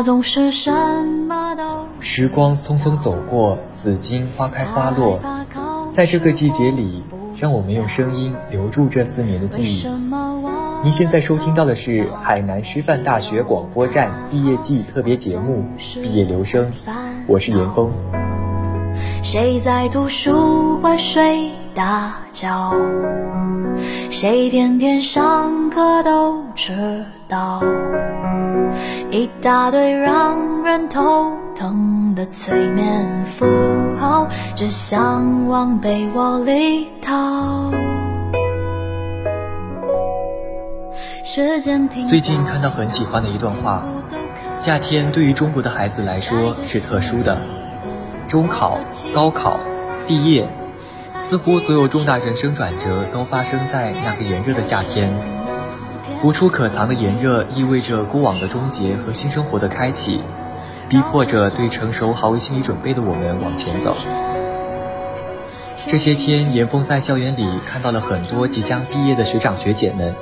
他总是什么都时光匆匆走过，紫荆花开花落，在这个季节里，让我们用声音留住这四年的记忆。您现在收听到的是海南师范大学广播站毕业季特别节目《毕业留声》，我是严峰。谁在图书馆睡大觉？谁天天上课都迟到？一大堆让人头疼的催眠符号，只想往被窝里逃。最近看到很喜欢的一段话：夏天对于中国的孩子来说是特殊的，中考、高考、毕业，似乎所有重大人生转折都发生在那个炎热的夏天。无处可藏的炎热意味着过往的终结和新生活的开启，逼迫着对成熟毫无心理准备的我们往前走。这些天，严峰在校园里看到了很多即将毕业的学长学姐们。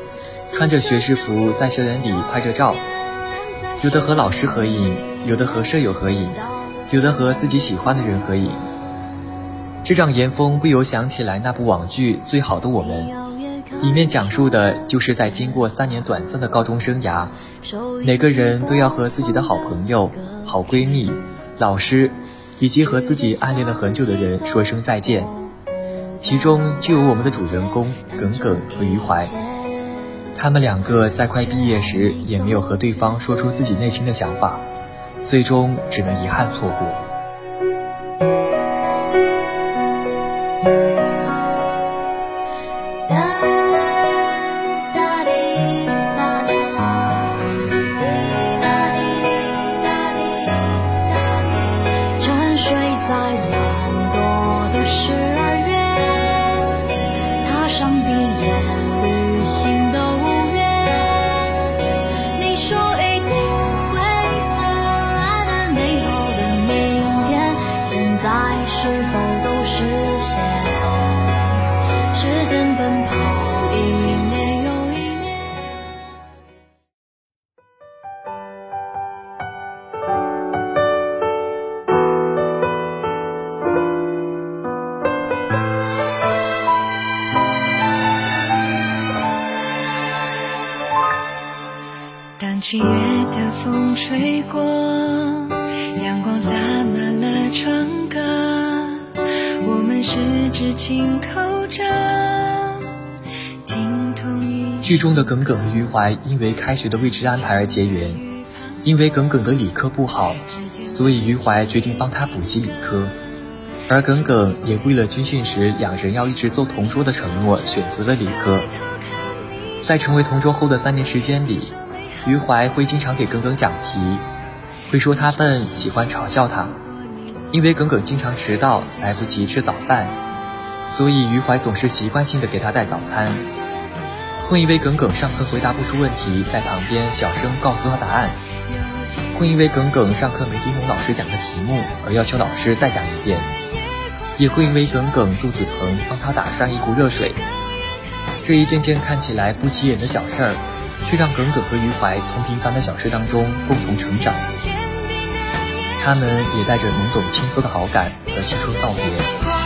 穿着学士服在校园里拍着照，有的和老师合影，有的和舍友合影，有的和自己喜欢的人合影。这让严峰不由想起来那部网剧《最好的我们》，里面讲述的就是在经过三年短暂的高中生涯，每个人都要和自己的好朋友、好闺蜜、老师，以及和自己暗恋了很久的人说声再见。其中就有我们的主人公耿耿和余淮。他们两个在快毕业时，也没有和对方说出自己内心的想法，最终只能遗憾错过。是否都实现时间奔跑一年又一年当七月的风吹过阳光洒满十指紧扣着。剧中的耿耿和余淮因为开学的未知安排而结缘，因为耿耿的理科不好，所以余淮决定帮他补习理科，而耿耿也为了军训时两人要一直做同桌的承诺，选择了理科。在成为同桌后的三年时间里。余淮会经常给耿耿讲题，会说他笨，喜欢嘲笑他。因为耿耿经常迟到，来不及吃早饭，所以余淮总是习惯性的给他带早餐。会因为耿耿上课回答不出问题，在旁边小声告诉他答案。会因为耿耿上课没听懂老师讲的题目，而要求老师再讲一遍。也会因为耿耿肚子疼，帮他打上一壶热水。这一件件看起来不起眼的小事儿。却让耿耿和余淮从平凡的小事当中共同成长，他们也带着懵懂青涩的好感和青春告别。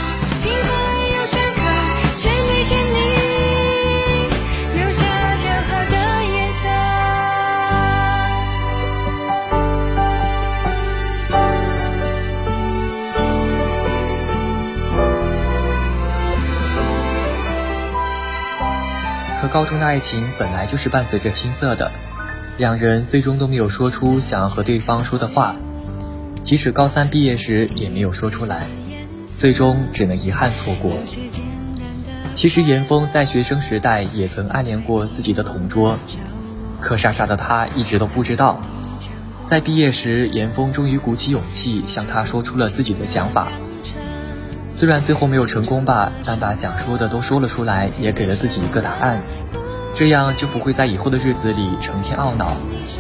高中的爱情本来就是伴随着青涩的，两人最终都没有说出想要和对方说的话，即使高三毕业时也没有说出来，最终只能遗憾错过。其实严峰在学生时代也曾暗恋过自己的同桌，可傻傻的他一直都不知道，在毕业时严峰终于鼓起勇气向他说出了自己的想法。虽然最后没有成功吧，但把想说的都说了出来，也给了自己一个答案，这样就不会在以后的日子里成天懊恼，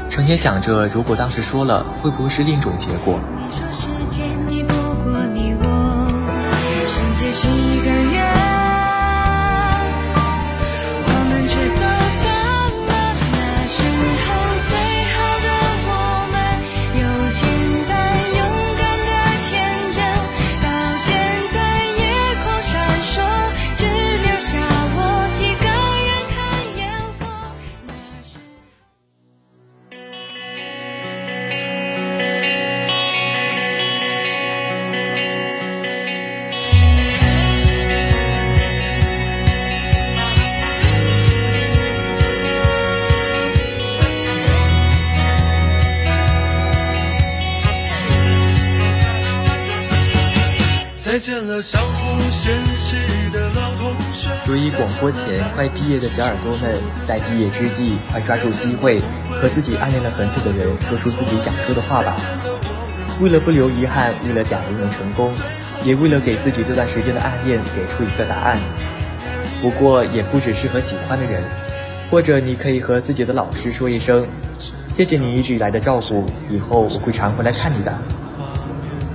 成天想着如果当时说了，会不会是另一种结果。你说时间敌不过你我再见了相互嫌弃的老同学。所以，广播前快毕业的小耳朵们，在毕业之际，快抓住机会，和自己暗恋了很久的人说出自己想说的话吧。为了不留遗憾，为了假如能成功，也为了给自己这段时间的暗恋给出一个答案。不过，也不只是和喜欢的人，或者你可以和自己的老师说一声：“谢谢你一直以来的照顾，以后我会常回来看你的。”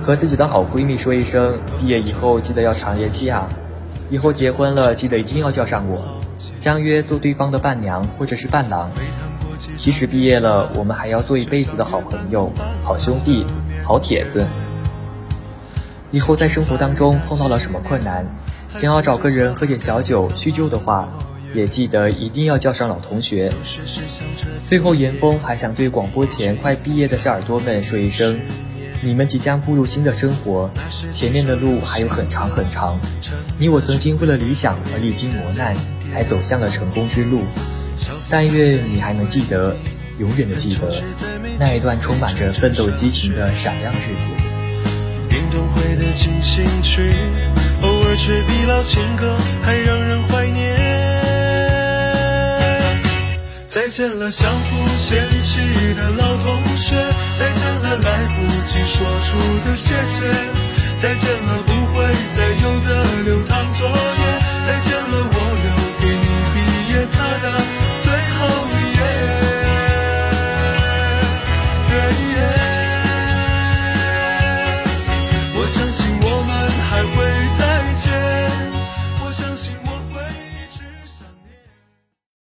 和自己的好闺蜜说一声：“毕业以后记得要常联系啊，以后结婚了记得一定要叫上我，相约做对方的伴娘或者是伴郎。即使毕业了，我们还要做一辈子的好朋友、好兄弟、好铁子。以后在生活当中碰到了什么困难，想要找个人喝点小酒叙旧的话，也记得一定要叫上老同学。最后，严峰还想对广播前快毕业的小耳朵们说一声。”你们即将步入新的生活，前面的路还有很长很长。你我曾经为了理想而历经磨难，才走向了成功之路。但愿你还能记得，永远的记得那一段充满着奋斗激情的闪亮日子。运动会的进行曲，偶尔却比老情歌还让人怀念。再见了，相互嫌弃的老同学。再见了，来不及说出的谢谢。再见了，不会再有的流淌作业。再见了，我。